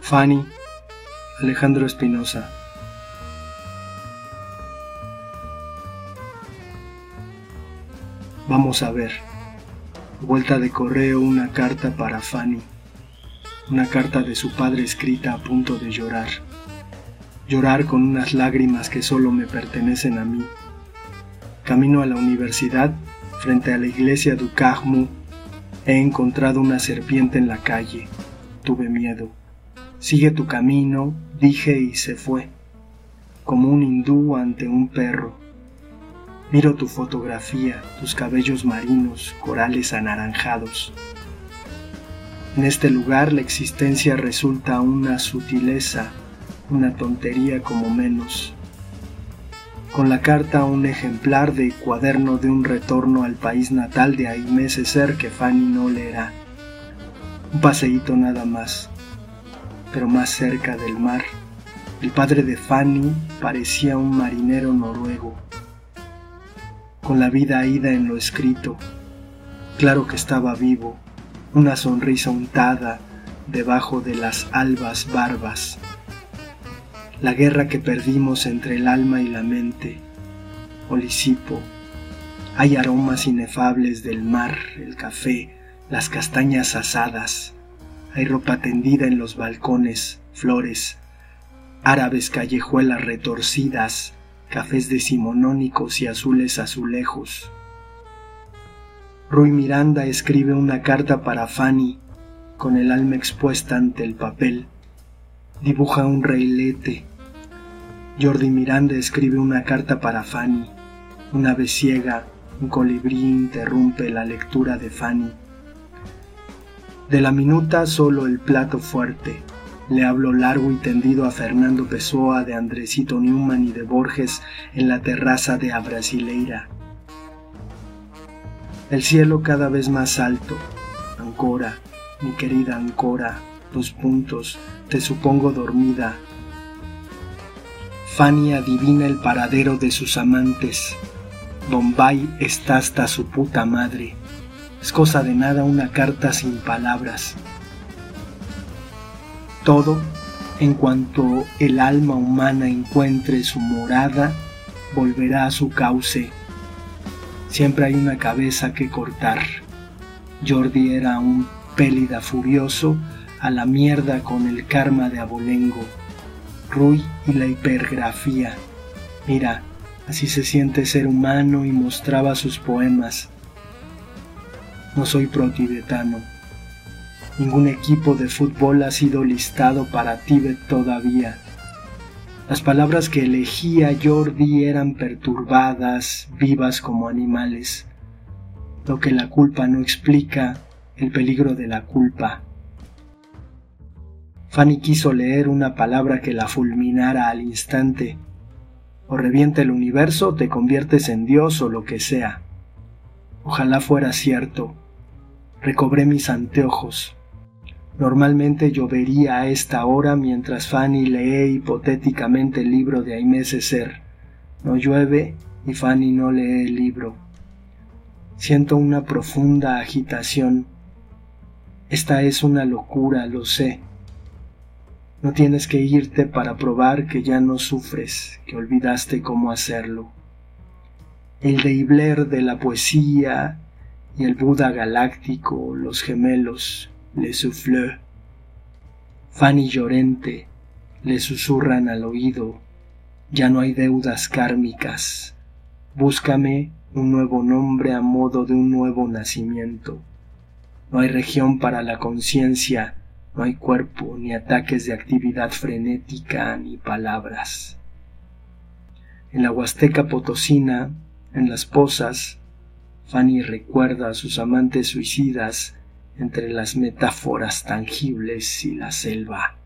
Fanny, Alejandro Espinosa. Vamos a ver. Vuelta de correo una carta para Fanny. Una carta de su padre escrita a punto de llorar. Llorar con unas lágrimas que solo me pertenecen a mí. Camino a la universidad, frente a la iglesia de Ucajmu, he encontrado una serpiente en la calle. Tuve miedo. Sigue tu camino, dije y se fue, como un hindú ante un perro. Miro tu fotografía, tus cabellos marinos, corales anaranjados. En este lugar la existencia resulta una sutileza, una tontería como menos. Con la carta un ejemplar de cuaderno de un retorno al país natal de Aimé César que Fanny no leerá. Un paseíto nada más pero más cerca del mar. El padre de Fanny parecía un marinero noruego, con la vida ida en lo escrito. Claro que estaba vivo, una sonrisa untada debajo de las albas barbas. La guerra que perdimos entre el alma y la mente. Olisipo. Hay aromas inefables del mar, el café, las castañas asadas hay ropa tendida en los balcones, flores, árabes callejuelas retorcidas, cafés decimonónicos y azules azulejos. Rui Miranda escribe una carta para Fanny con el alma expuesta ante el papel. Dibuja un reilete. Jordi Miranda escribe una carta para Fanny. Una vez ciega, un colibrí interrumpe la lectura de Fanny. De la minuta solo el plato fuerte. Le hablo largo y tendido a Fernando Pessoa de Andresito Newman y de Borges en la terraza de Abrasileira. El cielo cada vez más alto. Ancora, mi querida Ancora, dos puntos, te supongo dormida. Fanny adivina el paradero de sus amantes. Bombay está hasta su puta madre. Es cosa de nada una carta sin palabras. Todo, en cuanto el alma humana encuentre su morada, volverá a su cauce. Siempre hay una cabeza que cortar. Jordi era un pélida furioso a la mierda con el karma de abolengo. Rui y la hipergrafía. Mira, así se siente ser humano y mostraba sus poemas no soy pro-tibetano. Ningún equipo de fútbol ha sido listado para Tíbet todavía. Las palabras que elegía Jordi eran perturbadas, vivas como animales. Lo que la culpa no explica, el peligro de la culpa. Fanny quiso leer una palabra que la fulminara al instante. O revienta el universo, te conviertes en Dios o lo que sea. Ojalá fuera cierto. Recobré mis anteojos. Normalmente llovería a esta hora mientras Fanny lee hipotéticamente el libro de Aimé Césaire. No llueve y Fanny no lee el libro. Siento una profunda agitación. Esta es una locura, lo sé. No tienes que irte para probar que ya no sufres, que olvidaste cómo hacerlo el Deibler de la poesía el Buda galáctico, los gemelos, le souffleux. Fanny Llorente le susurran al oído, ya no hay deudas kármicas, búscame un nuevo nombre a modo de un nuevo nacimiento. No hay región para la conciencia, no hay cuerpo, ni ataques de actividad frenética, ni palabras. En la Huasteca Potosina en las posas, Fanny recuerda a sus amantes suicidas entre las metáforas tangibles y la selva.